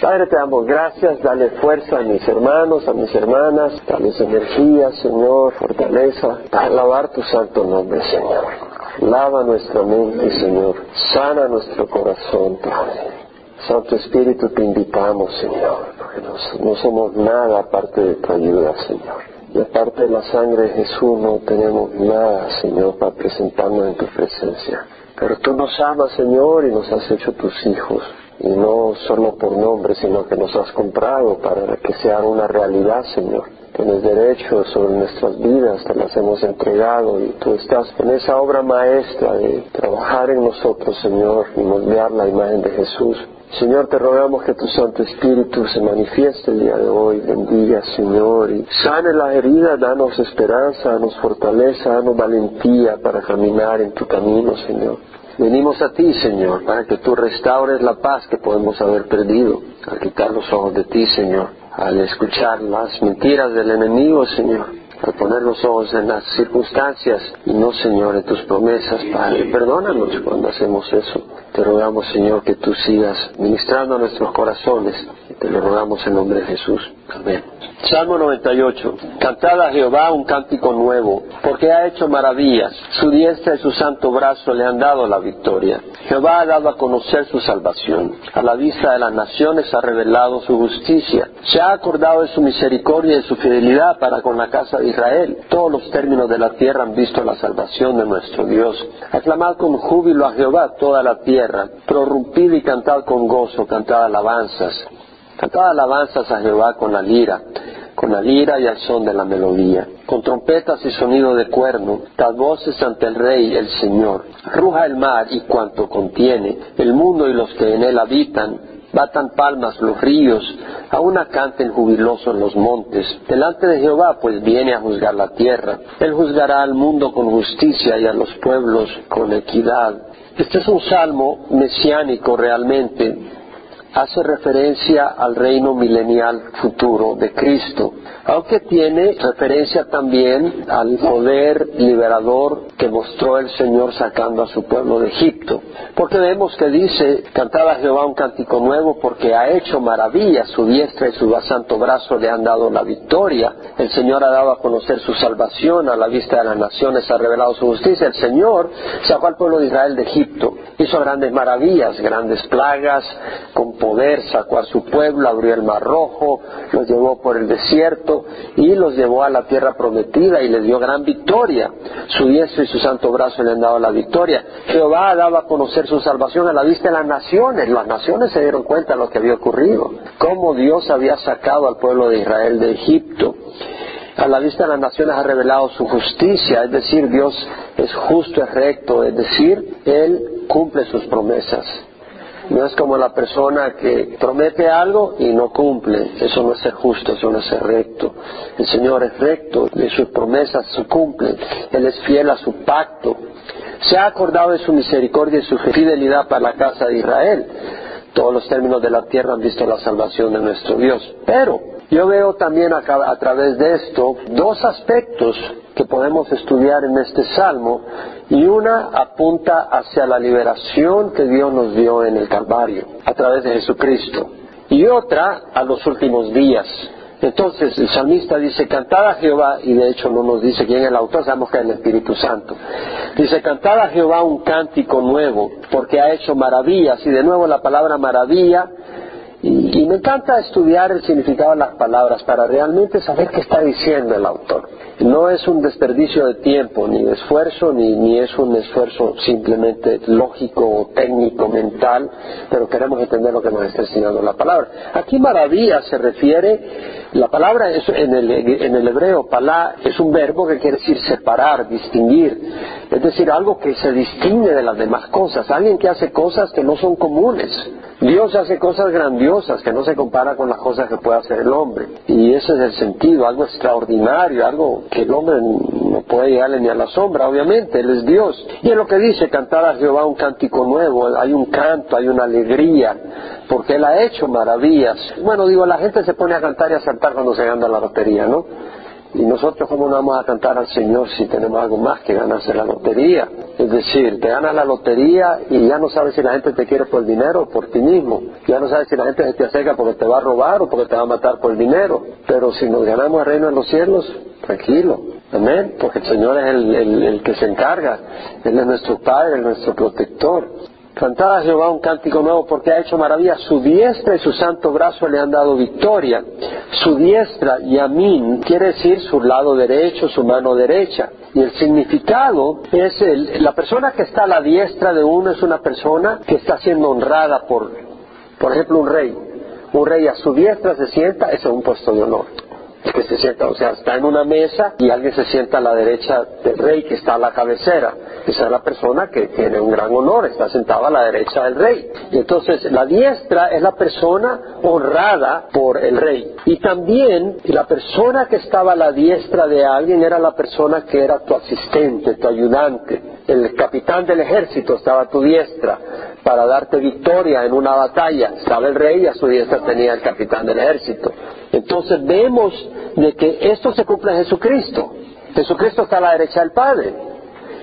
Padre, te damos gracias, dale fuerza a mis hermanos, a mis hermanas, dale energía, Señor, fortaleza, para alabar tu santo nombre, Señor. Lava nuestra mente, Señor. Sana nuestro corazón, Padre. Santo Espíritu, te invitamos, Señor, porque no somos nada aparte de tu ayuda, Señor. Y aparte de la sangre de Jesús no tenemos nada, Señor, para presentarnos en tu presencia. Pero tú nos amas, Señor, y nos has hecho tus hijos. Y no solo por nombre, sino que nos has comprado para que sea una realidad, Señor. Tienes derecho sobre nuestras vidas, te las hemos entregado y tú estás en esa obra maestra de trabajar en nosotros, Señor, y moldear la imagen de Jesús. Señor, te rogamos que tu Santo Espíritu se manifieste el día de hoy, bendiga, Señor, y sane la herida, danos esperanza, danos fortaleza, danos valentía para caminar en tu camino, Señor. Venimos a ti, Señor, para que tú restaures la paz que podemos haber perdido al quitar los ojos de ti, Señor, al escuchar las mentiras del enemigo, Señor, al poner los ojos en las circunstancias y no, Señor, en tus promesas, Padre. Perdónanos cuando hacemos eso. Te rogamos, Señor, que tú sigas ministrando a nuestros corazones. Te lo rogamos en nombre de Jesús. Amén. Salmo 98. Cantad a Jehová un cántico nuevo, porque ha hecho maravillas. Su diestra y su santo brazo le han dado la victoria. Jehová ha dado a conocer su salvación. A la vista de las naciones ha revelado su justicia. Se ha acordado de su misericordia y de su fidelidad para con la casa de Israel. Todos los términos de la tierra han visto la salvación de nuestro Dios. Aclamad con júbilo a Jehová toda la tierra. Prorrumpid y cantad con gozo, cantad alabanzas. Cantad alabanzas a Jehová con la lira con la lira y al son de la melodía, con trompetas y sonido de cuerno, dad voces ante el Rey, el Señor. Ruja el mar y cuanto contiene, el mundo y los que en él habitan, batan palmas los ríos, aún canten jubilosos los montes. Delante de Jehová, pues viene a juzgar la tierra. Él juzgará al mundo con justicia y a los pueblos con equidad. Este es un salmo mesiánico realmente, hace referencia al reino milenial futuro de Cristo, aunque tiene referencia también al poder liberador que mostró el Señor sacando a su pueblo de Egipto. Porque vemos que dice, cantaba Jehová un cántico nuevo porque ha hecho maravillas, su diestra y su santo brazo le han dado la victoria. El Señor ha dado a conocer su salvación a la vista de las naciones, ha revelado su justicia. El Señor sacó al pueblo de Israel de Egipto, hizo grandes maravillas, grandes plagas, con poder sacó a su pueblo, abrió el mar rojo, los llevó por el desierto y los llevó a la tierra prometida y les dio gran victoria. Su diestra y su santo brazo le han dado la victoria. Jehová ha dado a conocer su salvación a la vista de las naciones. Las naciones se dieron cuenta de lo que había ocurrido, cómo Dios había sacado al pueblo de Israel de Egipto a la vista de las naciones ha revelado su justicia, es decir, Dios es justo, es recto, es decir, Él cumple sus promesas. No es como la persona que promete algo y no cumple. Eso no es ser justo, eso no es ser recto. El Señor es recto, de sus promesas se cumplen. Él es fiel a su pacto. Se ha acordado de su misericordia y su fidelidad para la casa de Israel. Todos los términos de la tierra han visto la salvación de nuestro Dios. Pero yo veo también a través de esto dos aspectos que podemos estudiar en este salmo y una apunta hacia la liberación que Dios nos dio en el Calvario a través de Jesucristo y otra a los últimos días. Entonces el salmista dice, cantad a Jehová, y de hecho no nos dice quién es el autor, sabemos que es el Espíritu Santo. Dice, cantad a Jehová un cántico nuevo, porque ha hecho maravillas, y de nuevo la palabra maravilla y, me encanta estudiar el significado de las palabras para realmente saber qué está diciendo el autor. No es un desperdicio de tiempo, ni de esfuerzo, ni, ni es un esfuerzo simplemente lógico técnico, mental, pero queremos entender lo que nos está enseñando la palabra. Aquí maravilla se refiere, la palabra es, en, el, hebreo, palá, es un verbo que quiere decir separar, distinguir, es decir, algo que se distingue de las demás cosas, alguien que hace cosas que no son comunes. Dios hace cosas grandiosas que no se compara con las cosas que puede hacer el hombre. Y ese es el sentido, algo extraordinario, algo que el hombre no puede llegarle ni a la sombra, obviamente, Él es Dios. Y es lo que dice, cantar a Jehová un cántico nuevo, hay un canto, hay una alegría, porque Él ha hecho maravillas. Bueno, digo, la gente se pone a cantar y a cuando se gana la lotería, ¿no? Y nosotros cómo no vamos a cantar al Señor si tenemos algo más que ganarse la lotería. Es decir, te ganas la lotería y ya no sabes si la gente te quiere por el dinero o por ti mismo. Ya no sabes si la gente se te acerca porque te va a robar o porque te va a matar por el dinero. Pero si nos ganamos el reino de los cielos, tranquilo. Amén. Porque el Señor es el, el que se encarga. Él es nuestro Padre, es nuestro protector. Cantad a Jehová un cántico nuevo porque ha hecho maravilla. Su diestra y su santo brazo le han dado victoria. Su diestra, Yamin, quiere decir su lado derecho, su mano derecha. Y el significado es el, la persona que está a la diestra de uno es una persona que está siendo honrada por, por ejemplo, un rey. Un rey a su diestra se sienta, es un puesto de honor que se sienta, o sea, está en una mesa y alguien se sienta a la derecha del rey que está a la cabecera. Esa es la persona que tiene un gran honor, está sentada a la derecha del rey. Y entonces la diestra es la persona honrada por el rey. Y también la persona que estaba a la diestra de alguien era la persona que era tu asistente, tu ayudante. El capitán del ejército estaba a tu diestra para darte victoria en una batalla. Estaba el rey y a su diestra tenía el capitán del ejército. Entonces vemos de que esto se cumple en Jesucristo. Jesucristo está a la derecha del Padre.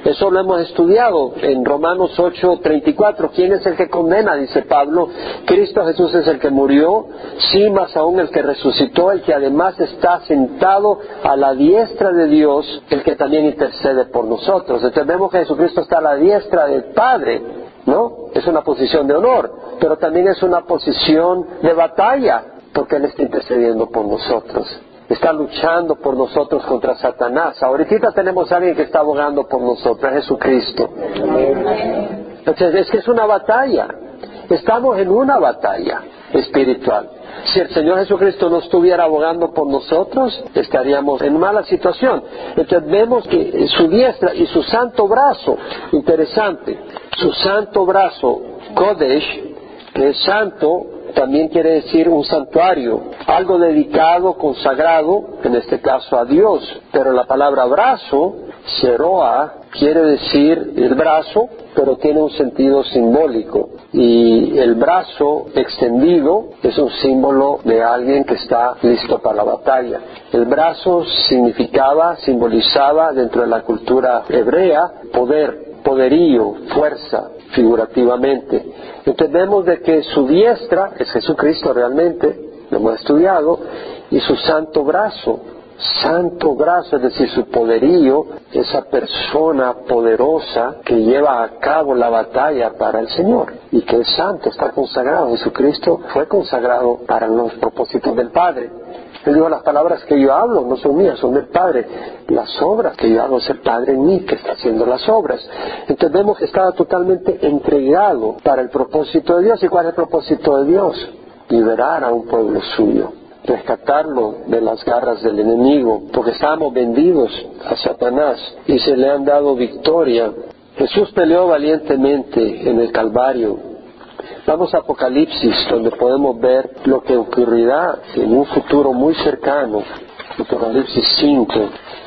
Eso lo hemos estudiado en Romanos 8:34. ¿Quién es el que condena? Dice Pablo. Cristo Jesús es el que murió, sí, más aún el que resucitó, el que además está sentado a la diestra de Dios, el que también intercede por nosotros. Entonces vemos que Jesucristo está a la diestra del Padre, ¿no? Es una posición de honor, pero también es una posición de batalla porque Él está intercediendo por nosotros. Está luchando por nosotros contra Satanás. Ahorita tenemos a alguien que está abogando por nosotros, Jesucristo. Entonces es que es una batalla. Estamos en una batalla espiritual. Si el Señor Jesucristo no estuviera abogando por nosotros, estaríamos en mala situación. Entonces vemos que su diestra y su santo brazo, interesante, su santo brazo, Kodesh, que es santo, también quiere decir un santuario, algo dedicado, consagrado, en este caso a Dios. Pero la palabra brazo, seroa, quiere decir el brazo, pero tiene un sentido simbólico. Y el brazo extendido es un símbolo de alguien que está listo para la batalla. El brazo significaba, simbolizaba dentro de la cultura hebrea poder, poderío, fuerza, figurativamente. Entendemos de que su diestra es Jesucristo realmente, lo hemos estudiado, y su santo brazo, santo brazo, es decir, su poderío, esa persona poderosa que lleva a cabo la batalla para el Señor y que es santo, está consagrado. Jesucristo fue consagrado para los propósitos del Padre. Él dijo, las palabras que yo hablo no son mías, son del Padre. Las obras que yo hago es el Padre en mí que está haciendo las obras. Entendemos que estaba totalmente entregado para el propósito de Dios. ¿Y cuál es el propósito de Dios? Liberar a un pueblo suyo rescatarlo de las garras del enemigo, porque estábamos vendidos a Satanás y se le han dado victoria. Jesús peleó valientemente en el Calvario Vamos a Apocalipsis, donde podemos ver lo que ocurrirá en un futuro muy cercano. Apocalipsis 5.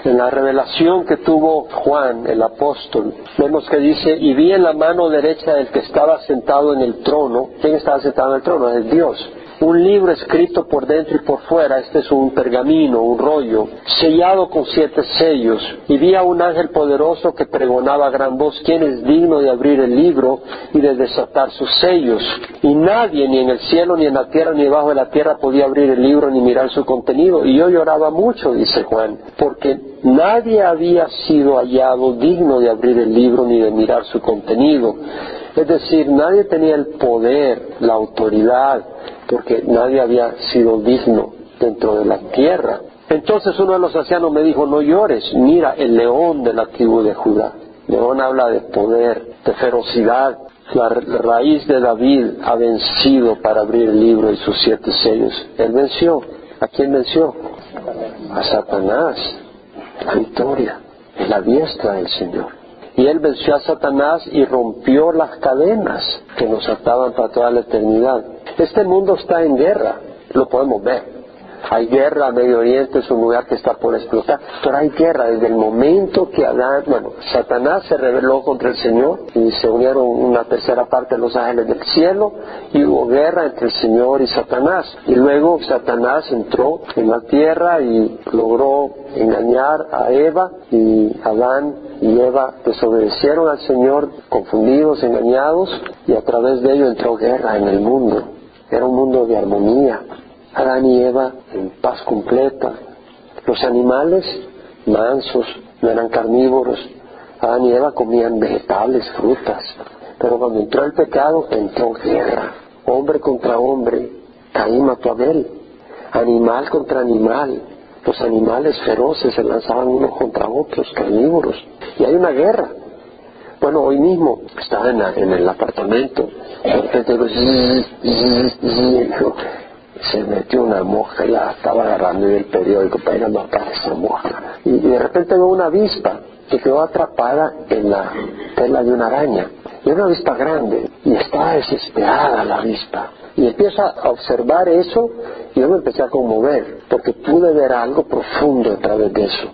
En la revelación que tuvo Juan, el apóstol, vemos que dice, y vi en la mano derecha del que estaba sentado en el trono. ¿Quién estaba sentado en el trono? Es Dios un libro escrito por dentro y por fuera, este es un pergamino, un rollo, sellado con siete sellos, y vi a un ángel poderoso que pregonaba a gran voz, ¿quién es digno de abrir el libro y de desatar sus sellos? Y nadie, ni en el cielo, ni en la tierra, ni debajo de la tierra, podía abrir el libro ni mirar su contenido. Y yo lloraba mucho, dice Juan, porque nadie había sido hallado digno de abrir el libro ni de mirar su contenido. Es decir, nadie tenía el poder, la autoridad, porque nadie había sido digno dentro de la tierra. Entonces uno de los ancianos me dijo, no llores, mira el león de la tribu de Judá. León habla de poder, de ferocidad. La raíz de David ha vencido para abrir el libro y sus siete sellos. Él venció. ¿A quién venció? A Satanás. La victoria. En la diestra del Señor. Y él venció a Satanás y rompió las cadenas que nos ataban para toda la eternidad. Este mundo está en guerra, lo podemos ver. Hay guerra, Medio Oriente es un lugar que está por explotar, pero hay guerra desde el momento que Adán, bueno, Satanás se rebeló contra el Señor y se unieron una tercera parte de los ángeles del cielo y hubo guerra entre el Señor y Satanás. Y luego Satanás entró en la tierra y logró engañar a Eva y Adán y Eva desobedecieron al Señor confundidos, engañados y a través de ello entró guerra en el mundo. Era un mundo de armonía, Adán y Eva en paz completa. Los animales mansos, no eran carnívoros. Adán y Eva comían vegetales, frutas. Pero cuando entró el pecado, entró guerra. Hombre contra hombre. Caín mató a Abel. Animal contra animal. Los animales feroces se lanzaban unos contra otros, carnívoros. Y hay una guerra. Bueno, hoy mismo estaba en, el apartamento. De repente, se metió una mosca y la estaba agarrando en el periódico para ir a matar esa mosca. Y, de repente veo una avispa que quedó atrapada en la tela de una araña. Y una avispa grande y estaba desesperada la avispa. Y empiezo a observar eso y yo me empecé a conmover porque pude ver algo profundo a través de eso.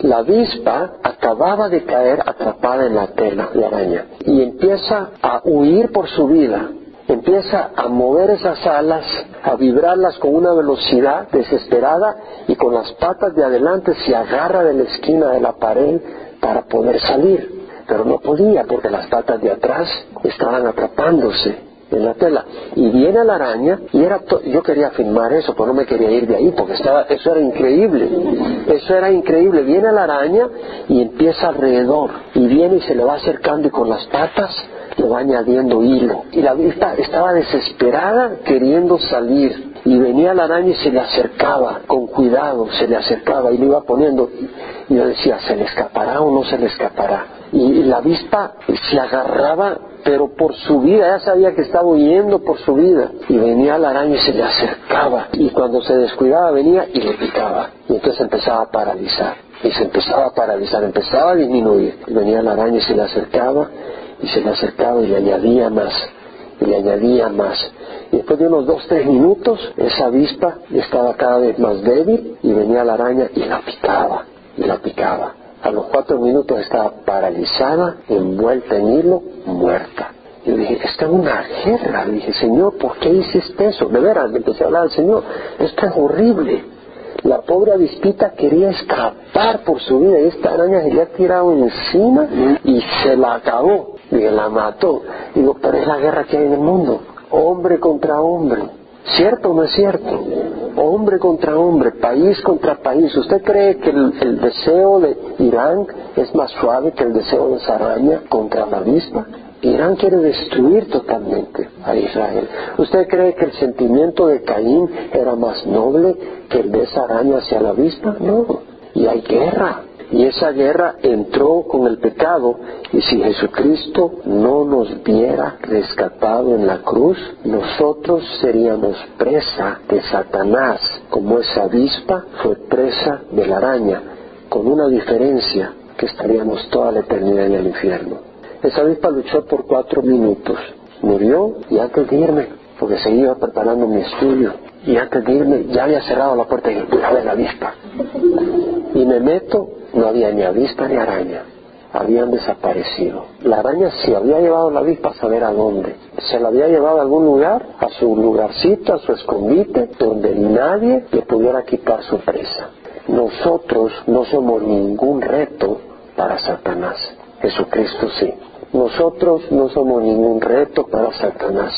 La avispa acababa de caer atrapada en la tela de araña y empieza a huir por su vida empieza a mover esas alas, a vibrarlas con una velocidad desesperada y con las patas de adelante se agarra de la esquina de la pared para poder salir. Pero no podía porque las patas de atrás estaban atrapándose en la tela. Y viene la araña y era yo quería filmar eso, pero no me quería ir de ahí porque estaba eso era increíble. Eso era increíble. Viene la araña y empieza alrededor y viene y se le va acercando y con las patas añadiendo hilo. Y la vista estaba desesperada queriendo salir. Y venía la araña y se le acercaba, con cuidado, se le acercaba y le iba poniendo. Y yo decía, ¿se le escapará o no se le escapará? Y la avispa se agarraba, pero por su vida, ya sabía que estaba huyendo por su vida. Y venía la araña y se le acercaba. Y cuando se descuidaba venía y le picaba. Y entonces empezaba a paralizar. Y se empezaba a paralizar, empezaba a disminuir. Y venía la araña y se le acercaba y se le acercaba y le añadía más, y le añadía más. Y después de unos dos, tres minutos, esa avispa estaba cada vez más débil y venía la araña y la picaba, y la picaba. A los cuatro minutos estaba paralizada, envuelta en hilo, muerta. Y dije, esta es una guerra. Le dije, Señor, ¿por qué hiciste eso? De veras, empecé a hablar al Señor, esto es horrible. La pobre avispita quería escapar por su vida y esta araña se le ha tirado encima y se la acabó y la mató. Digo, pero es la guerra que hay en el mundo, hombre contra hombre. ¿Cierto o no es cierto? Hombre contra hombre, país contra país. ¿Usted cree que el, deseo de Irán es más suave que el deseo de Saraña contra la misma? Irán quiere destruir totalmente a Israel. ¿Usted cree que el sentimiento de Caín era más noble que el de esa araña hacia la vista? No. Y hay guerra. Y esa guerra entró con el pecado y si Jesucristo no nos viera rescatado en la cruz, nosotros seríamos presa de Satanás, como esa avispa fue presa de la araña, con una diferencia que estaríamos toda la eternidad en el infierno. Esa avispa luchó por cuatro minutos, murió y antes de irme, porque seguía preparando mi estudio, y antes de irme ya había cerrado la puerta y dije, voy a ver la avispa. Y me meto no había ni avispa ni araña, habían desaparecido. La araña se había llevado la avispa a saber a dónde. Se la había llevado a algún lugar, a su lugarcito, a su escondite, donde nadie le pudiera quitar su presa. Nosotros no somos ningún reto para Satanás. Jesucristo sí. Nosotros no somos ningún reto para Satanás.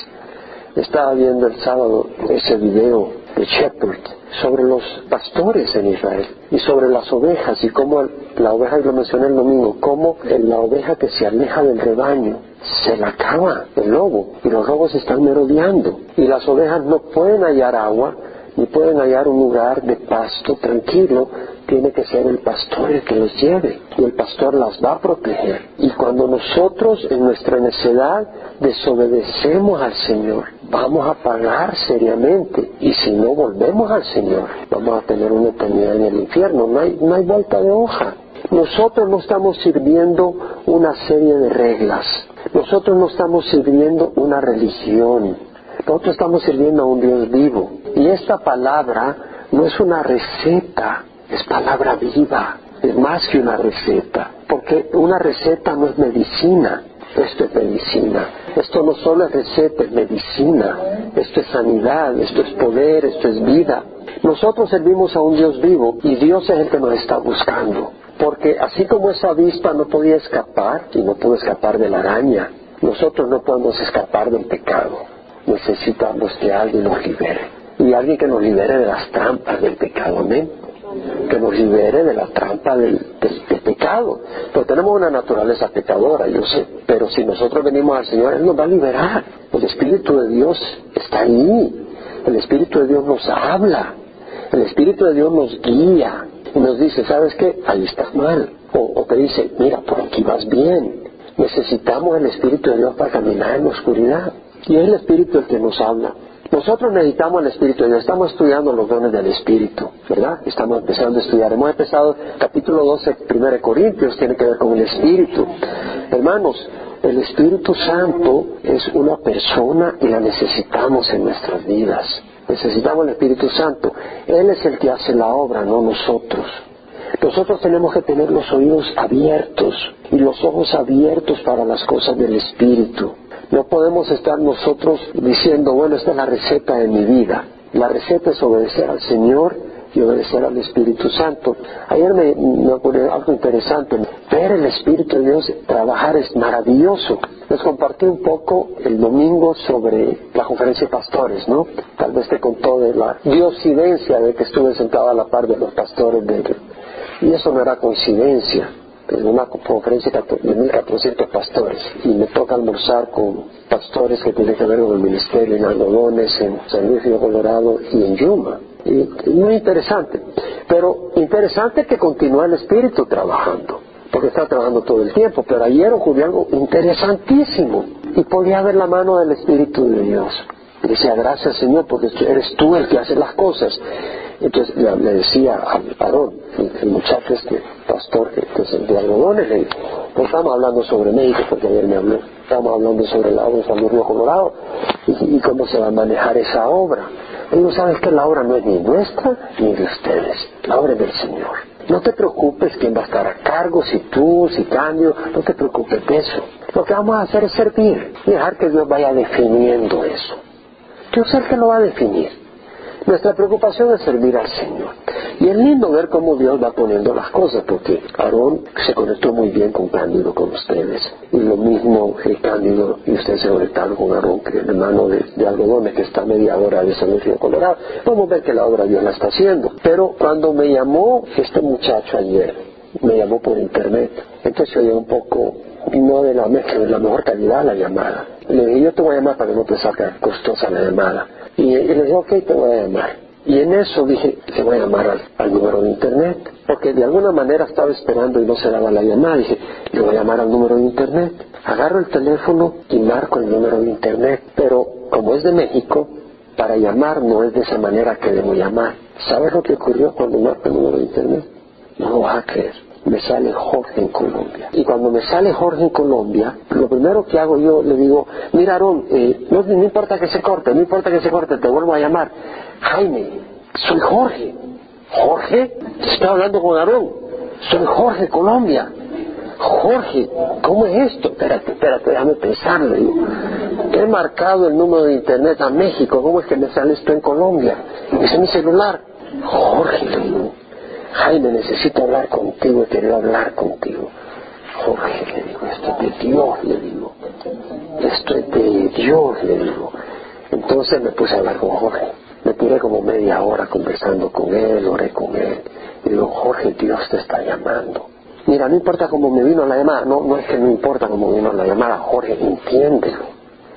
Estaba viendo el sábado ese video de Shepherd sobre los pastores en Israel y sobre las ovejas y cómo la oveja, y lo mencioné el domingo, cómo la oveja que se aleja del rebaño se la acaba el lobo y los lobos están merodeando y las ovejas no pueden hallar agua ni pueden hallar un lugar de pasto tranquilo tiene que ser el pastor el que los lleve y el pastor las va a proteger. Y cuando nosotros en nuestra necedad desobedecemos al Señor, vamos a pagar seriamente. Y si no volvemos al Señor, vamos a tener una eternidad en el infierno. No hay, no hay vuelta de hoja. Nosotros no estamos sirviendo una serie de reglas. Nosotros no estamos sirviendo una religión. Nosotros estamos sirviendo a un Dios vivo. Y esta palabra no es una receta, es palabra viva, es más que una receta, porque una receta no es medicina, esto es medicina. Esto no solo es receta, es medicina. Esto es sanidad, esto es poder, esto es vida. Nosotros servimos a un Dios vivo y Dios es el que nos está buscando. Porque así como esa avispa no podía escapar y no pudo escapar de la araña, nosotros no podemos escapar del pecado. Necesitamos que alguien nos libere. Y alguien que nos libere de las trampas del pecado. Amén que nos libere de la trampa del, pecado. Pero tenemos una naturaleza pecadora, yo sé, pero si nosotros venimos al Señor, Él nos va a liberar. El Espíritu de Dios está ahí. El Espíritu de Dios nos habla. El Espíritu de Dios nos guía y nos dice, ¿sabes qué? Ahí estás mal. O, o te dice, mira, por aquí vas bien. Necesitamos el Espíritu de Dios para caminar en la oscuridad. Y es el Espíritu el que nos habla. Nosotros necesitamos el Espíritu de Dios. Estamos estudiando los dones del Espíritu, ¿verdad? Estamos empezando a estudiar. Hemos empezado capítulo 12, 1 Corintios, tiene que ver con el Espíritu. Hermanos, el Espíritu Santo es una persona y la necesitamos en nuestras vidas. Necesitamos el Espíritu Santo. Él es el que hace la obra, no nosotros. Nosotros tenemos que tener los oídos abiertos y los ojos abiertos para las cosas del Espíritu. No podemos estar nosotros diciendo, bueno, esta es la receta de mi vida. La receta es obedecer al Señor y obedecer al Espíritu Santo. Ayer me, ocurrió algo interesante. Ver el Espíritu de Dios trabajar es maravilloso. Les compartí un poco el domingo sobre la conferencia de pastores, ¿no? Tal vez te contó de la diosidencia de que estuve sentado a la par de los pastores de... Y eso no era coincidencia en una conferencia de 1.400 pastores y me toca almorzar con pastores que tienen que ver con el ministerio en algodones, en San Luis Río Colorado y en Yuma. Muy interesante. Pero interesante que continúa el Espíritu trabajando, porque está trabajando todo el tiempo. Pero ayer ocurrió algo interesantísimo y podía ver la mano del Espíritu de Dios. Y decía, gracias Señor, porque eres tú el que hace las cosas. Entonces le, decía al varón, el, muchacho este, pastor que, es el de algodones, le pues estamos hablando sobre México, porque ayer me habló, estamos hablando sobre la obra de San Luis Colorado y, cómo se va a manejar esa obra. Y no sabes que la obra no es ni nuestra ni de ustedes, la obra es del Señor. No te preocupes quién va a estar a cargo, si tú, si cambio, no te preocupes de eso. Lo que vamos a hacer es servir dejar que Dios vaya definiendo eso. Dios es el que lo va a definir. Nuestra preocupación es servir al Señor. Y es lindo ver cómo Dios va poniendo las cosas, porque Aarón se conectó muy bien con Cándido, con ustedes. Y lo mismo que Cándido y ustedes se conectaron con Aarón, que es hermano de, algodones que está media hora de San Luis de Colorado. Vamos a ver que la obra Dios la está haciendo. Pero cuando me llamó este muchacho ayer, me llamó por internet, entonces oye un poco no de la, de la mejor calidad la llamada. Le dije, yo te voy a llamar para que no te salga costosa la llamada. Y, le dije, ok, te voy a llamar. Y en eso dije, te voy a llamar al, número de internet, porque de alguna manera estaba esperando y no se daba la llamada. Dije, le voy a llamar al número de internet. Agarro el teléfono y marco el número de internet, pero como es de México, para llamar no es de esa manera que debo llamar. ¿Sabes lo que ocurrió cuando marco el número de internet? No lo vas a creer me sale Jorge en Colombia. Y cuando me sale Jorge en Colombia, lo primero que hago yo le digo, mira Aarón, eh, no, importa que se corte, no importa que se corte, te vuelvo a llamar. Jaime, soy Jorge. ¿Jorge? Estoy hablando con Aarón. Soy Jorge, Colombia. Jorge, ¿cómo es esto? Espérate, espérate, déjame pensarlo. He marcado el número de internet a México, ¿cómo es que me sale esto en Colombia? Es mi celular. Jorge, le digo, Jaime, necesito hablar contigo, quiero hablar contigo. Jorge, le digo, esto es de Dios, le digo. Esto es de Dios, le digo. Entonces me puse a hablar con Jorge. Me tiré como media hora conversando con él, oré con él. Y digo, Jorge, Dios te está llamando. Mira, no importa cómo me vino la llamada, no, no es que no importa cómo vino la llamada, Jorge, entiéndelo.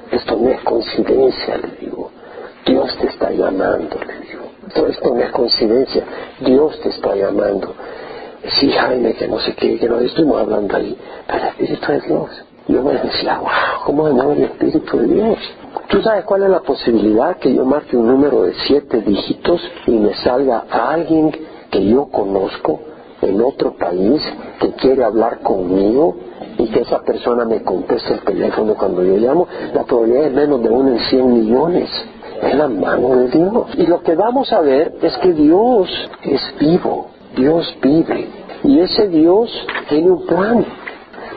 Esto no es coincidencia, le digo. Dios te está llamando. Todo esto no es coincidencia. Dios te está llamando. Sí, Jaime, que no sé qué, que no estuvimos hablando ahí. Pero el Espíritu de Dios. Yo me decía, wow, ¿cómo mueve el Espíritu de Dios? ¿Tú sabes cuál es la posibilidad que yo marque un número de siete dígitos y me salga alguien que yo conozco en otro país que quiere hablar conmigo y que esa persona me conteste el teléfono cuando yo llamo? La probabilidad es menos de uno en cien millones. En la mano de Dios. Y lo que vamos a ver es que Dios es vivo, Dios vive. Y ese Dios tiene un plan.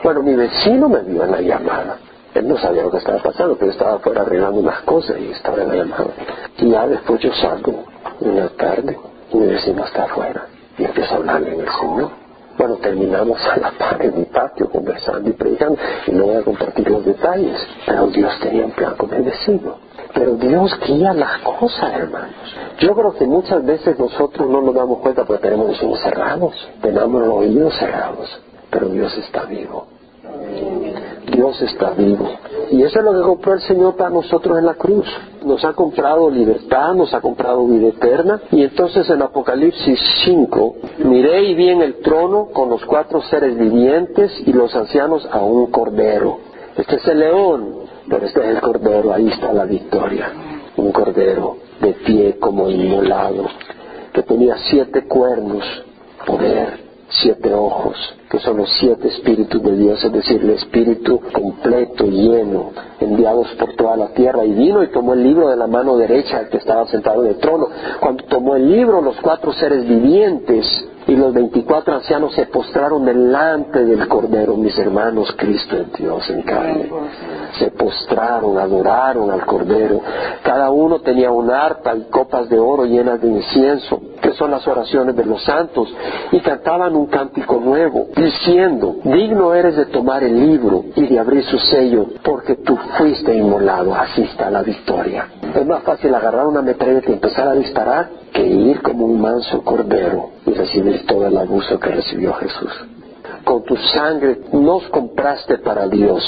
Bueno, mi vecino me vio en la llamada. Él no sabía lo que estaba pasando, pero estaba afuera arreglando unas cosas y estaba en la llamada. Y ya después yo salgo en la tarde y mi vecino está afuera y empiezo a hablarle en el Señor. Bueno, terminamos a la par en mi patio conversando y predicando y no voy a compartir los detalles, pero Dios tenía un plan con el vecino. Pero Dios guía las cosas, hermanos. Yo creo que muchas veces nosotros no nos damos cuenta porque tenemos los ojos cerrados, tenemos los oídos cerrados, pero Dios está vivo. Dios está vivo. Y eso es lo que compró el Señor para nosotros en la cruz. Nos ha comprado libertad, nos ha comprado vida eterna. Y entonces en Apocalipsis 5, miré y vi en el trono con los cuatro seres vivientes y los ancianos a un cordero. Este es el león, pero este es el cordero, ahí está la victoria. Un cordero de pie como inmolado, que tenía siete cuernos, poder, siete ojos, que son los siete espíritus de Dios, es decir, el espíritu completo, lleno, enviados por toda la tierra. Y vino y tomó el libro de la mano derecha que estaba sentado en el trono. Cuando tomó el libro, los cuatro seres vivientes y los veinticuatro ancianos se postraron delante del Cordero, mis hermanos, Cristo es Dios en carne. Se postraron, adoraron al Cordero. Cada uno tenía un arpa y copas de oro llenas de incienso, que son las oraciones de los santos, y cantaban un cántico nuevo, diciendo, digno eres de tomar el libro y de abrir su sello, porque tú fuiste inmolado, así está la victoria. Es más fácil agarrar una metralleta y empezar a disparar que ir como un manso cordero y recibir todo el abuso que recibió Jesús. Con tu sangre nos compraste para Dios.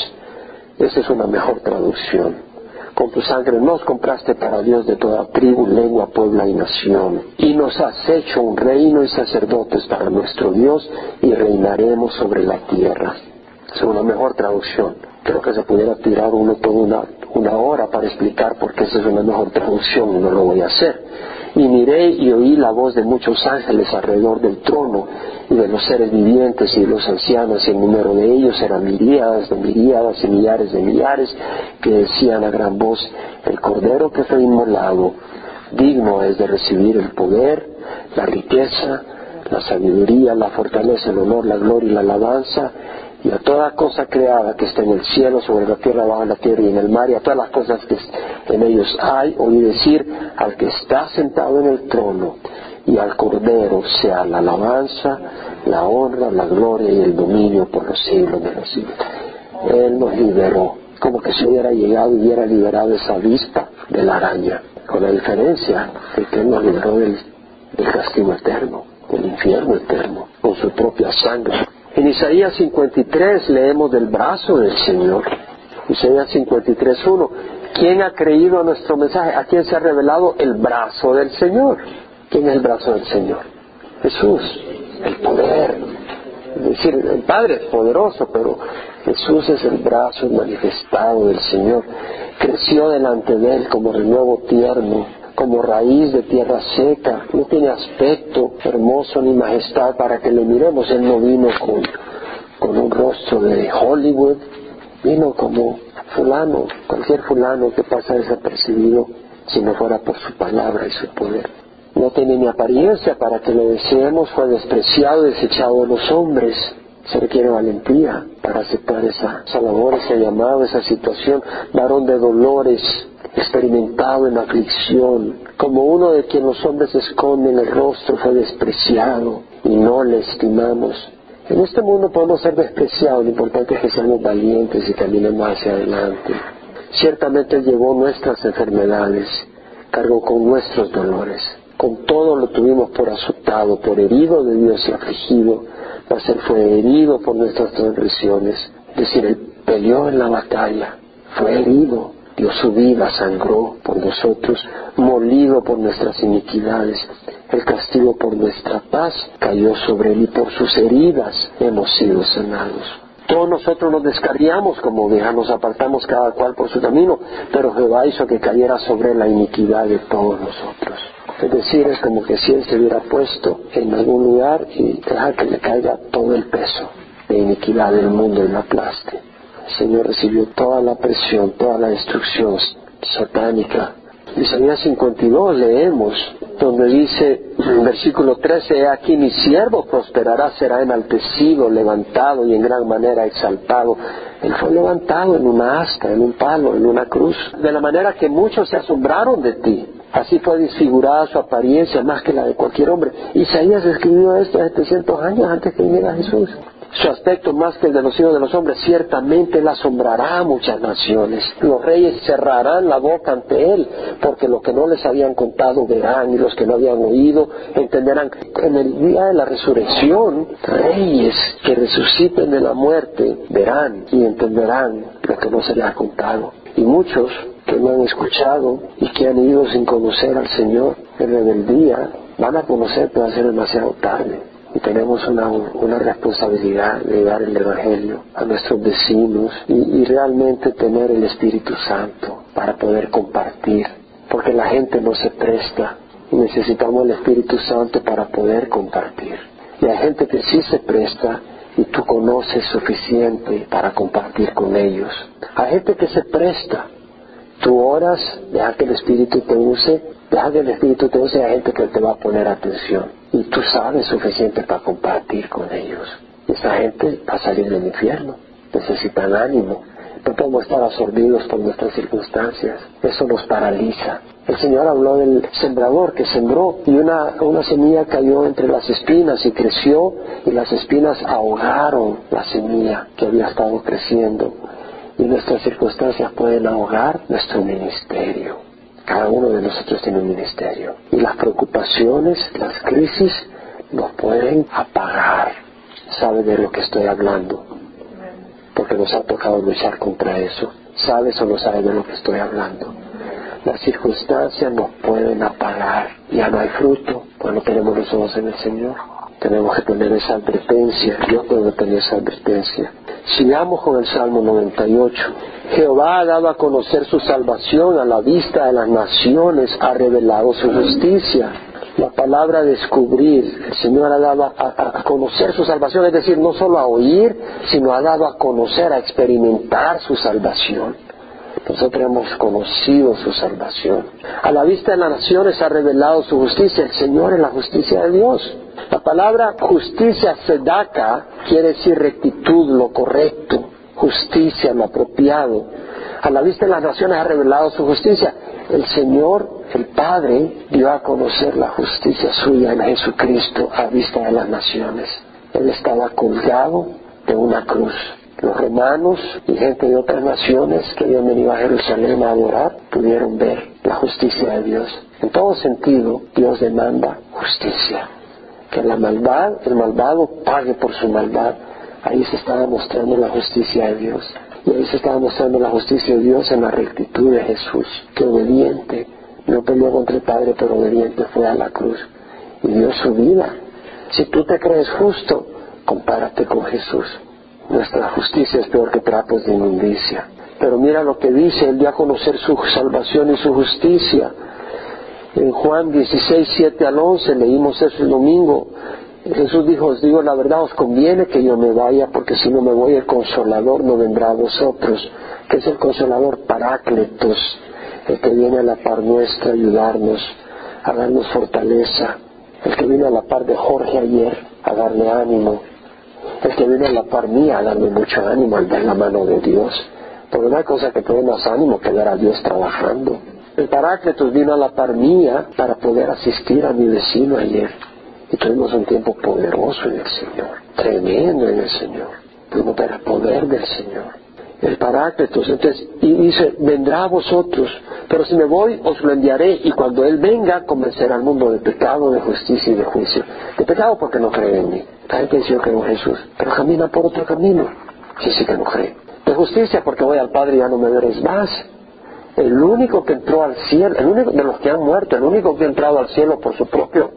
Esa es una mejor traducción. Con tu sangre nos compraste para Dios de toda tribu, lengua, pueblo y nación. Y nos has hecho un reino y sacerdotes para nuestro Dios y reinaremos sobre la tierra. Es una mejor traducción. Creo que se pudiera tirar uno toda una, hora para explicar por qué esa es una mejor traducción no lo voy a hacer. Y miré y oí la voz de muchos ángeles alrededor del trono y de los seres vivientes y de los ancianos, y el número de ellos era miríadas de miríadas y millares de millares, que decían a gran voz, el cordero que fue inmolado, digno es de recibir el poder, la riqueza, la sabiduría, la fortaleza, el honor, la gloria y la alabanza, y a toda cosa creada que esté en el cielo, sobre la tierra, bajo la tierra y en el mar, y a todas las cosas que en ellos hay, oí decir al que está sentado en el trono y al Cordero sea la alabanza, la honra, la gloria y el dominio por los siglos de los siglos. Él nos liberó, como que se hubiera llegado y hubiera liberado esa avispa de la araña, con la diferencia de que Él nos liberó del castigo eterno, del infierno eterno, con su propia sangre. En Isaías 53 leemos del brazo del Señor. Isaías 53.1. ¿Quién ha creído a nuestro mensaje? ¿A quién se ha revelado el brazo del Señor? ¿Quién es el brazo del Señor? Jesús, el poder. Es decir, el Padre es poderoso, pero Jesús es el brazo manifestado del Señor. Creció delante de Él como renuevo tierno, como raíz de tierra seca, no tiene aspecto hermoso ni majestad para que le miremos. Él no vino con, con un rostro de Hollywood, vino como fulano, cualquier fulano que pasa desapercibido si no fuera por su palabra y su poder. No tiene ni apariencia para que lo deseemos, fue despreciado desechado de los hombres. Se requiere valentía para aceptar esa, esa labor, ese llamado, esa situación. Varón de dolores, experimentado en aflicción, como uno de quien los hombres esconden el rostro, fue despreciado y no le estimamos. En este mundo podemos ser despreciados, lo importante es que seamos valientes y caminemos hacia adelante. Ciertamente Él llevó nuestras enfermedades, cargó con nuestros dolores. Con todo lo tuvimos por azotado, por herido de Dios y afligido, mas Él fue herido por nuestras transgresiones. Es decir, Él peleó en la batalla, fue herido, dio su vida, sangró por nosotros, molido por nuestras iniquidades. El castigo por nuestra paz cayó sobre él y por sus heridas hemos sido sanados. Todos nosotros nos descarriamos como ovejas, nos apartamos cada cual por su camino, pero Jehová hizo que cayera sobre la iniquidad de todos nosotros. Es decir, es como que si él se hubiera puesto en algún lugar y deja que le caiga todo el peso de iniquidad del mundo y la aplaste. Señor recibió toda la presión, toda la destrucción satánica Isaías 52 leemos, donde dice en versículo 13, aquí mi siervo prosperará, será enaltecido, levantado y en gran manera exaltado. Él fue levantado en una asta, en un palo, en una cruz, de la manera que muchos se asombraron de ti. Así fue disfigurada su apariencia más que la de cualquier hombre. Isaías escribió esto 700 años antes que viniera Jesús su aspecto más que el de los hijos de los hombres, ciertamente él asombrará a muchas naciones. Los reyes cerrarán la boca ante él, porque lo que no les habían contado verán y los que no habían oído entenderán. En el día de la resurrección, reyes que resuciten de la muerte verán y entenderán lo que no se les ha contado. Y muchos que no han escuchado y que han ido sin conocer al Señor en rebeldía, van a conocer, pero va a ser demasiado tarde y tenemos una, una responsabilidad de dar el Evangelio a nuestros vecinos y, realmente tener el Espíritu Santo para poder compartir, porque la gente no se presta y necesitamos el Espíritu Santo para poder compartir. Y hay gente que sí se presta y tú conoces suficiente para compartir con ellos. Hay gente que se presta, tú oras, deja que el Espíritu te use, deja que el Espíritu te use, hay gente que te va a poner atención y tú sabes suficiente para compartir con ellos. Esa gente va a salir del infierno, necesitan ánimo. No podemos estar absorbidos por nuestras circunstancias. Eso nos paraliza. El Señor habló del sembrador que sembró y una semilla cayó entre las espinas y creció y las espinas ahogaron la semilla que había estado creciendo. Y nuestras circunstancias pueden ahogar nuestro ministerio. Cada uno de nosotros tiene un ministerio. Y las preocupaciones, las crisis, nos pueden apagar. ¿Sabe de lo que estoy hablando? Porque nos ha tocado luchar contra eso. ¿Sabes o no sabes de lo que estoy hablando? Las circunstancias nos pueden apagar. Ya no hay fruto cuando tenemos los ojos en el Señor. Tenemos que tener esa advertencia. Yo puedo tener esa advertencia. Sigamos con el Salmo 98. Jehová ha dado a conocer su salvación a la vista de las naciones, ha revelado su justicia. La palabra descubrir, el Señor ha dado a, conocer su salvación, es decir, no solo a oír, sino ha dado a conocer, a experimentar su salvación. Nosotros hemos conocido su salvación. A la vista de las naciones ha revelado su justicia. El Señor es la justicia de Dios. La palabra justicia sedaca quiere decir rectitud, lo correcto, justicia, lo apropiado. A la vista de las naciones ha revelado su justicia. El Señor, el Padre, dio a conocer la justicia suya en Jesucristo a vista de las naciones. Él estaba colgado de una cruz. Los romanos y gente de otras naciones que habían venido a Jerusalén a adorar pudieron ver la justicia de Dios. En todo sentido, Dios demanda justicia que la maldad, el malvado pague por su maldad. Ahí se estaba mostrando la justicia de Dios. Y ahí se estaba mostrando la justicia de Dios en la rectitud de Jesús, que obediente, no peleó contra el Padre, pero obediente fue a la cruz y dio su vida. Si tú te crees justo, compárate con Jesús. Nuestra justicia es peor que trapos de inmundicia. Pero mira lo que dice, Él dio a conocer su salvación y su justicia en Juan 16, 7 al 11 leímos eso el domingo. Jesús dijo, os digo la verdad, os conviene que yo me vaya, porque si no me voy el consolador no vendrá a vosotros. que es el consolador? Parácletos, el que viene a la par nuestra a ayudarnos, a darnos fortaleza. El que vino a la par de Jorge ayer a darle ánimo. El que vino a la par mía a darme mucho ánimo al ver la mano de Dios. Por una cosa que te más ánimo que ver a Dios trabajando. El Paráclitos vino a la par mía para poder asistir a mi vecino ayer. Y tuvimos un tiempo poderoso en el Señor, tremendo en el Señor. Pudimos ver el poder del Señor. El Paráclitos, entonces, y dice, vendrá a vosotros, pero si me voy, os lo enviaré, y cuando Él venga, convencerá al mundo de pecado, de justicia y de juicio. De pecado porque no cree en mí. Hay que yo creo en Jesús, pero camina por otro camino. Sí, sí que no cree. De justicia porque voy al Padre y ya no me veréis más el único que entró al cielo, el único de los que han muerto, el único que ha entrado al cielo por su propio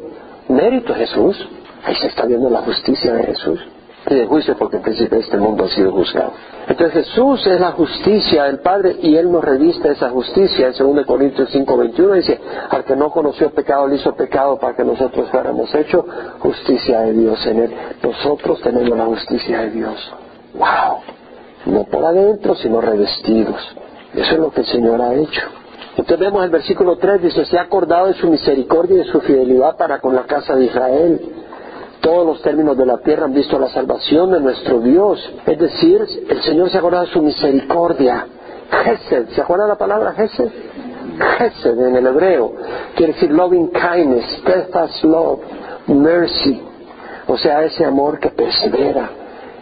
mérito es Jesús. Ahí se está viendo la justicia de Jesús. Y de juicio porque el príncipe de este mundo ha sido juzgado. Entonces Jesús es la justicia del Padre y Él nos reviste esa justicia. En 2 Corintios 5:21 dice, al que no conoció pecado, le hizo pecado para que nosotros fuéramos hecho justicia de Dios en Él. Nosotros tenemos la justicia de Dios. ¡Wow! No por adentro, sino revestidos. Eso es lo que el Señor ha hecho. Entonces vemos el versículo 3, dice, se ha acordado de su misericordia y de su fidelidad para con la casa de Israel. Todos los términos de la tierra han visto la salvación de nuestro Dios. Es decir, el Señor se ha acordado de su misericordia. Gesed, ¿se acuerda la palabra Gesed? Gesed en el hebreo. Quiere decir loving kindness, steadfast love, mercy. O sea, ese amor que persevera,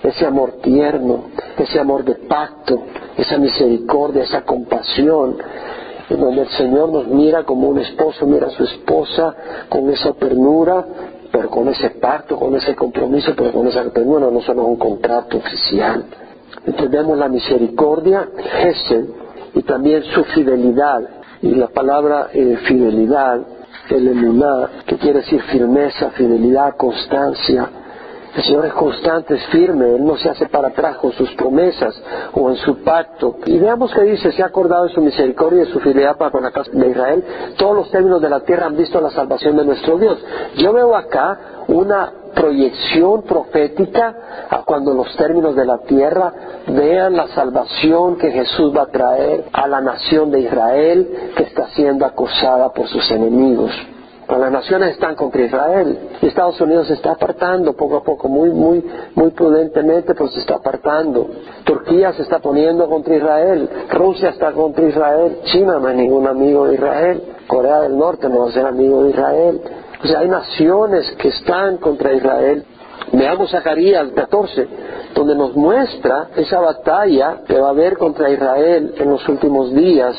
ese amor tierno, ese amor de pacto, esa misericordia, esa compasión, en donde el Señor nos mira como un esposo mira a su esposa con esa ternura, pero con ese pacto, con ese compromiso, pero con esa ternura, no solo un contrato oficial. Entendemos la misericordia, Gesed, y también su fidelidad. Y la palabra eh, fidelidad, el emuná, que quiere decir firmeza, fidelidad, constancia, el Señor es constante, es firme, Él no se hace para atrás con sus promesas o en su pacto. Y veamos que dice, se ha acordado de su misericordia y de su fidelidad para con la casa de Israel. Todos los términos de la tierra han visto la salvación de nuestro Dios. Yo veo acá una proyección profética a cuando los términos de la tierra vean la salvación que Jesús va a traer a la nación de Israel que está siendo acosada por sus enemigos las naciones están contra Israel. Estados Unidos se está apartando poco a poco, muy, muy, muy prudentemente, pero se está apartando. Turquía se está poniendo contra Israel. Rusia está contra Israel. China no es ningún amigo de Israel. Corea del Norte no va a ser amigo de Israel. O sea, hay naciones que están contra Israel. Veamos Zacarías 14, donde nos muestra esa batalla que va a haber contra Israel en los últimos días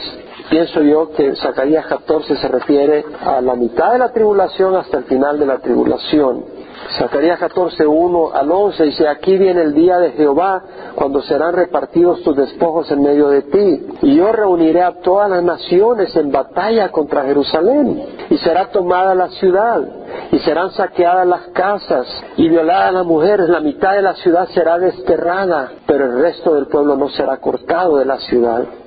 Pienso yo que Zacarías 14 se refiere a la mitad de la tribulación hasta el final de la tribulación. Zacarías 14, 1 al 11 dice, aquí viene el día de Jehová, cuando serán repartidos tus despojos en medio de ti. Y yo reuniré a todas las naciones en batalla contra Jerusalén. Y será tomada la ciudad, y serán saqueadas las casas, y violadas las mujeres. La mitad de la ciudad será desterrada, pero el resto del pueblo no será cortado de la ciudad.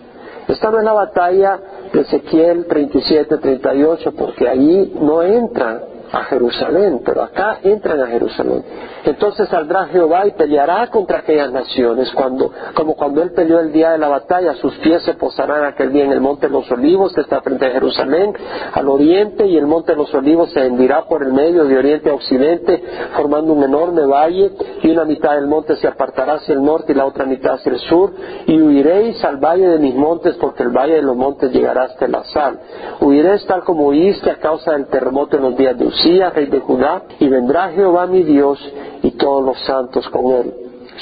Esta no es la batalla de Ezequiel 37, 38, porque ahí no entran a Jerusalén, pero acá entran a Jerusalén. Entonces saldrá Jehová y peleará contra aquellas naciones, cuando, como cuando él peleó el día de la batalla, sus pies se posarán aquel día en el monte de los olivos, que está frente a Jerusalén, al oriente, y el monte de los olivos se hendirá por el medio de oriente a occidente, formando un enorme valle, y una mitad del monte se apartará hacia el norte y la otra mitad hacia el sur, y huiréis al valle de mis montes, porque el valle de los montes llegará hasta la sal. Huiréis tal como huiste a causa del terremoto en los días de Usía, rey de Judá, y vendrá Jehová mi Dios, y todos los santos con Él.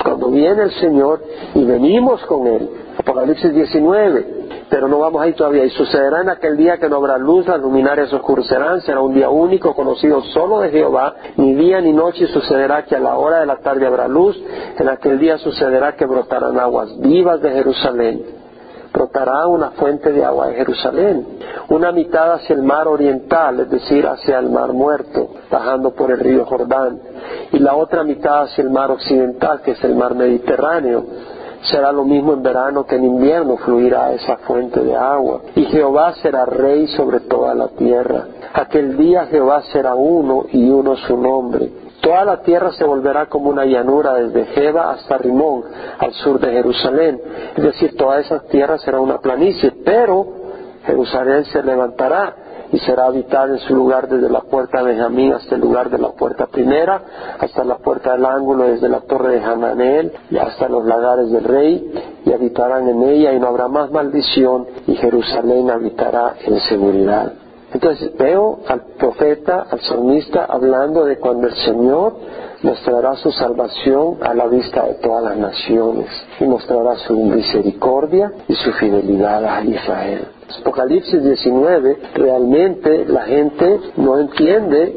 cuando viene el Señor y venimos con Él. Apocalipsis 19. Pero no vamos ahí todavía. Y sucederá en aquel día que no habrá luz, las luminarias oscurecerán, será un día único, conocido solo de Jehová, ni día ni noche. Sucederá que a la hora de la tarde habrá luz. En aquel día sucederá que brotarán aguas vivas de Jerusalén brotará una fuente de agua en Jerusalén, una mitad hacia el mar oriental, es decir, hacia el mar muerto, bajando por el río Jordán, y la otra mitad hacia el mar occidental, que es el mar Mediterráneo. Será lo mismo en verano que en invierno, fluirá esa fuente de agua. Y Jehová será rey sobre toda la tierra. Aquel día Jehová será uno y uno su nombre Toda la tierra se volverá como una llanura desde Jeba hasta Rimón, al sur de Jerusalén. Es decir, toda esa tierra será una planicie, pero Jerusalén se levantará y será habitada en su lugar desde la puerta de Benjamín hasta el lugar de la puerta primera, hasta la puerta del ángulo, desde la torre de Hananel y hasta los lagares del rey, y habitarán en ella y no habrá más maldición, y Jerusalén habitará en seguridad. Entonces veo al profeta, al salmista, hablando de cuando el Señor mostrará su salvación a la vista de todas las naciones y mostrará su misericordia y su fidelidad a Israel. Apocalipsis 19, realmente la gente no entiende,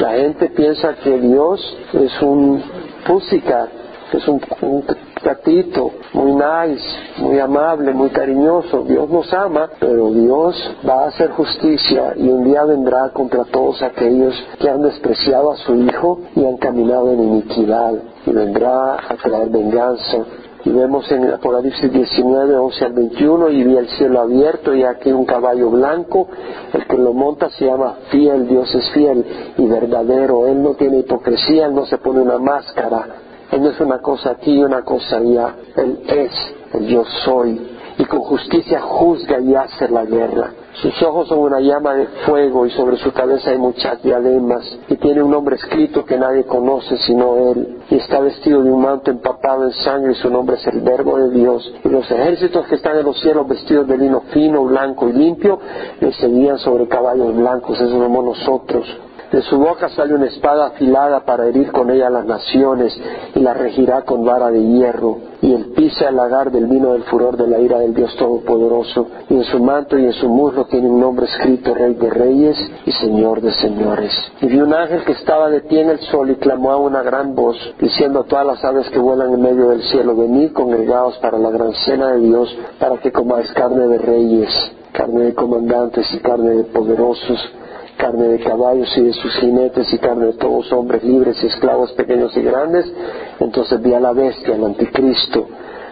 la gente piensa que Dios es un pussycat, es un, un gatito, muy nice, muy amable, muy cariñoso. Dios nos ama, pero Dios va a hacer justicia y un día vendrá contra todos aquellos que han despreciado a su Hijo y han caminado en iniquidad. Y vendrá a traer venganza y vemos en Apocalipsis 19, 11 al 21, y vi el cielo abierto y aquí un caballo blanco, el que lo monta se llama fiel, Dios es fiel y verdadero, Él no tiene hipocresía, Él no se pone una máscara, él no es una cosa aquí y una cosa allá. Él es el yo soy. Y con justicia juzga y hace la guerra. Sus ojos son una llama de fuego y sobre su cabeza hay muchas diademas y tiene un nombre escrito que nadie conoce sino él y está vestido de un manto empapado en sangre y su nombre es el verbo de Dios y los ejércitos que están en los cielos vestidos de lino fino, blanco y limpio le seguían sobre caballos blancos, eso somos nosotros de su boca sale una espada afilada para herir con ella las naciones y la regirá con vara de hierro. Y él pisa el lagar del vino del furor de la ira del Dios Todopoderoso. Y en su manto y en su muslo tiene un nombre escrito Rey de Reyes y Señor de Señores. Y vi un ángel que estaba de pie en el sol y clamó a una gran voz, diciendo a todas las aves que vuelan en medio del cielo, venid congregados para la gran cena de Dios, para que comáis carne de reyes, carne de comandantes y carne de poderosos carne de caballos y de sus jinetes y carne de todos hombres libres y esclavos pequeños y grandes, entonces vi a la bestia, al anticristo,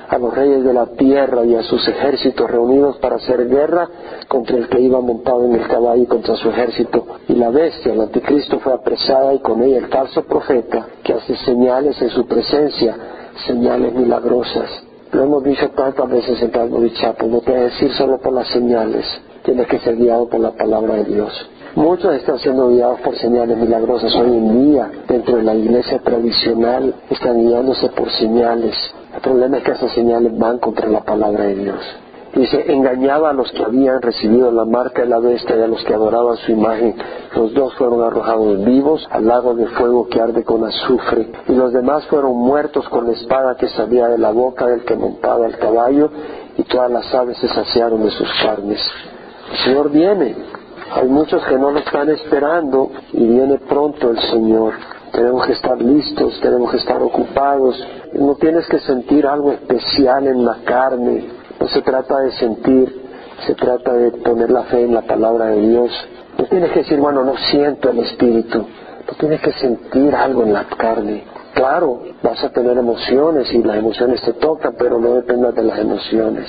a los reyes de la tierra y a sus ejércitos reunidos para hacer guerra contra el que iba montado en el caballo y contra su ejército. Y la bestia, el anticristo, fue apresada y con ella el falso profeta que hace señales en su presencia, señales milagrosas. Lo hemos dicho tantas veces en Calvo Chapo, no te decir solo por las señales, tienes que ser guiado por la palabra de Dios. Muchos están siendo guiados por señales milagrosas hoy en día. Dentro de la iglesia tradicional están guiándose por señales. El problema es que esas señales van contra la palabra de Dios. Dice, engañaba a los que habían recibido la marca de la bestia y a los que adoraban su imagen. Los dos fueron arrojados vivos al lago de fuego que arde con azufre. Y los demás fueron muertos con la espada que salía de la boca del que montaba el caballo y todas las aves se saciaron de sus carnes. El Señor viene hay muchos que no lo están esperando y viene pronto el Señor. Tenemos que estar listos, tenemos que estar ocupados. No tienes que sentir algo especial en la carne. No se trata de sentir, se trata de poner la fe en la palabra de Dios. No tienes que decir, bueno, no siento el Espíritu. No tienes que sentir algo en la carne. Claro, vas a tener emociones y las emociones te tocan, pero no dependas de las emociones.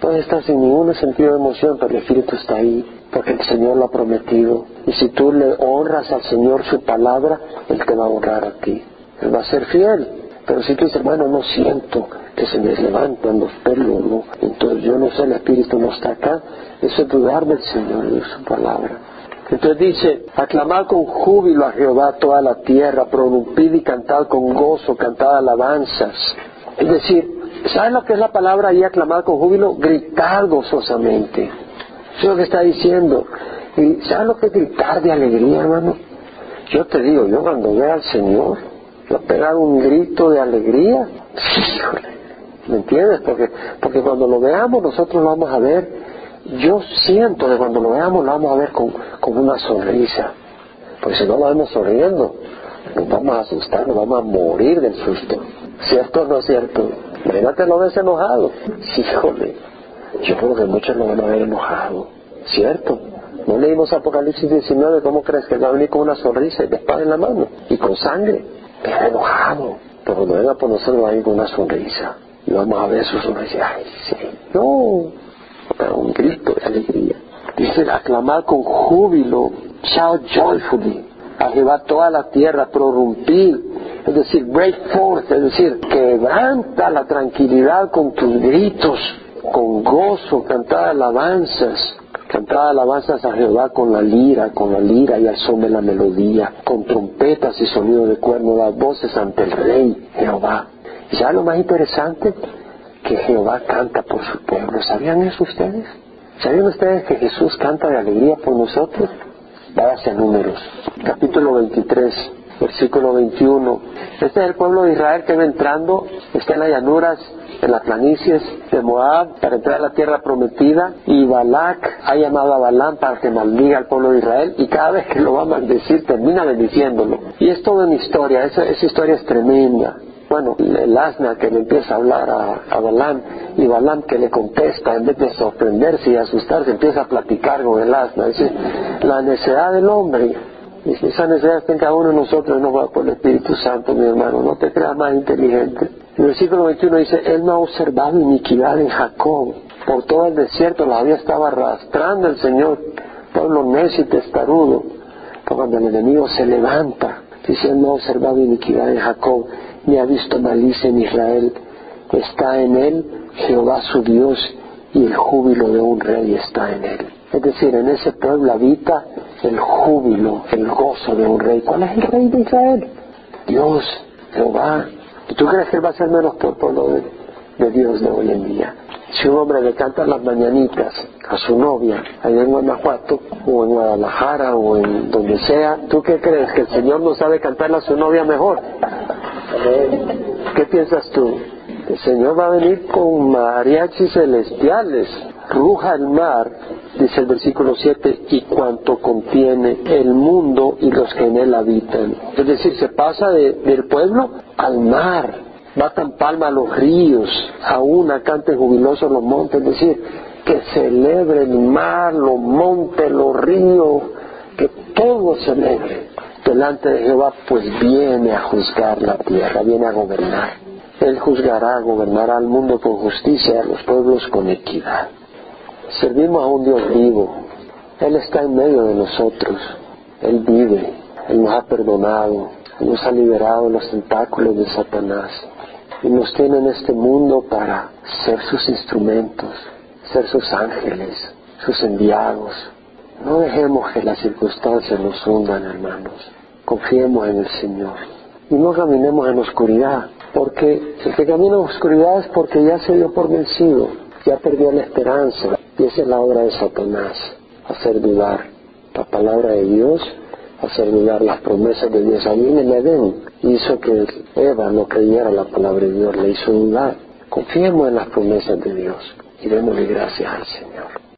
Puedes estar sin ningún sentido de emoción, pero el Espíritu está ahí porque el Señor lo ha prometido. Y si tú le honras al Señor su palabra, Él te va a honrar a ti. Él va a ser fiel. Pero si tú dices, bueno, no siento que se me levantan los pelos, ¿no? entonces yo no sé, el Espíritu no está acá, eso es dudar del Señor y de su palabra. Entonces dice, aclamad con júbilo a Jehová toda la tierra, pronumpid y cantad con gozo, cantad alabanzas. Es decir, ¿saben lo que es la palabra ahí, aclamad con júbilo? Gritar gozosamente. Es lo que está diciendo. ¿Y sabes lo que es gritar de alegría, hermano? Yo te digo, yo cuando vea al Señor, yo pegar un grito de alegría, ¿me entiendes? Porque, porque cuando lo veamos nosotros lo vamos a ver, yo siento que cuando lo veamos lo vamos a ver con, con una sonrisa. Porque si no lo vemos sonriendo, nos vamos a asustar, nos vamos a morir del susto. ¿Cierto o no es cierto? Imagínate lo ves enojado. Híjole. Yo creo que muchos lo van a ver enojado, ¿cierto? No leímos Apocalipsis 19, ¿cómo crees que va a venir con una sonrisa y de espada en la mano? Y con sangre, pero enojado. Pero cuando venga por nosotros va a venir con una sonrisa. Y vamos a ver su sonrisa. Ay, sí. No, un grito de alegría. Dice, aclamar con júbilo, shout joyfully, a toda la tierra, prorrumpir, es decir, break forth, es decir, quebranta la tranquilidad con tus gritos, con gozo, cantar alabanzas, cantar alabanzas a Jehová con la lira, con la lira y al son de la melodía, con trompetas y sonido de cuerno, las voces ante el Rey Jehová. ¿Y saben lo más interesante? Que Jehová canta por su pueblo. ¿Sabían eso ustedes? ¿Sabían ustedes que Jesús canta de alegría por nosotros? Váyase a números. Capítulo 23, versículo 21. Este es el pueblo de Israel que va entrando, está en las llanuras en las planicies de Moab para entrar a la tierra prometida y Balak ha llamado a Balán para que maldiga al pueblo de Israel y cada vez que lo va a maldecir termina bendiciéndolo. Y es toda una historia, esa, historia es tremenda. Bueno, el asna que le empieza a hablar a, a Balán y Balán que le contesta en vez de sorprenderse y asustarse empieza a platicar con el asna. Dice, la necedad del hombre esa necesidad está en cada uno de nosotros, no va por el Espíritu Santo, mi hermano. No te creas más inteligente. El versículo 21 dice, Él no ha observado iniquidad en Jacob. Por todo el desierto la había estado arrastrando el Señor, pueblo necio y testarudo. Pero cuando el enemigo se levanta, dice, Él no ha observado iniquidad en Jacob, ni ha visto malicia en Israel. Está en Él Jehová su Dios, y el júbilo de un rey está en él. Es decir, en ese pueblo habita el júbilo, el gozo de un rey. ¿Cuál es el rey de Israel? Dios, Jehová. ¿Y tú crees que él va a ser menos por el pueblo de, de Dios de hoy en día? Si un hombre le canta las mañanitas a su novia allá en Guanajuato o en Guadalajara o en donde sea, ¿tú qué crees? ¿Que el Señor no sabe cantarle a su novia mejor? ¿Qué piensas tú? El Señor va a venir con mariachis celestiales. Ruja el mar, dice el versículo 7, y cuanto contiene el mundo y los que en él habitan. Es decir, se pasa del pueblo al mar, batan palma los ríos, aún canten jubilosos los montes, es decir, que celebre el mar, los montes, los ríos, que todo celebre delante de Jehová, pues viene a juzgar la tierra, viene a gobernar. Él juzgará, gobernará al mundo con justicia, a los pueblos con equidad. Servimos a un Dios vivo. Él está en medio de nosotros. Él vive. Él nos ha perdonado. nos ha liberado de los tentáculos de Satanás. Y nos tiene en este mundo para ser sus instrumentos, ser sus ángeles, sus enviados. No dejemos que las circunstancias nos hundan, hermanos. Confiemos en el Señor. Y no caminemos en oscuridad, porque el que camina en oscuridad es porque ya se dio por vencido, ya perdió la esperanza. Y esa es la obra de Satanás, hacer dudar la palabra de Dios, hacer dudar las promesas de Dios. Allí en el Edén hizo que Eva no creyera la palabra de Dios, le hizo dudar. Confiemos en las promesas de Dios y démosle gracias al Señor.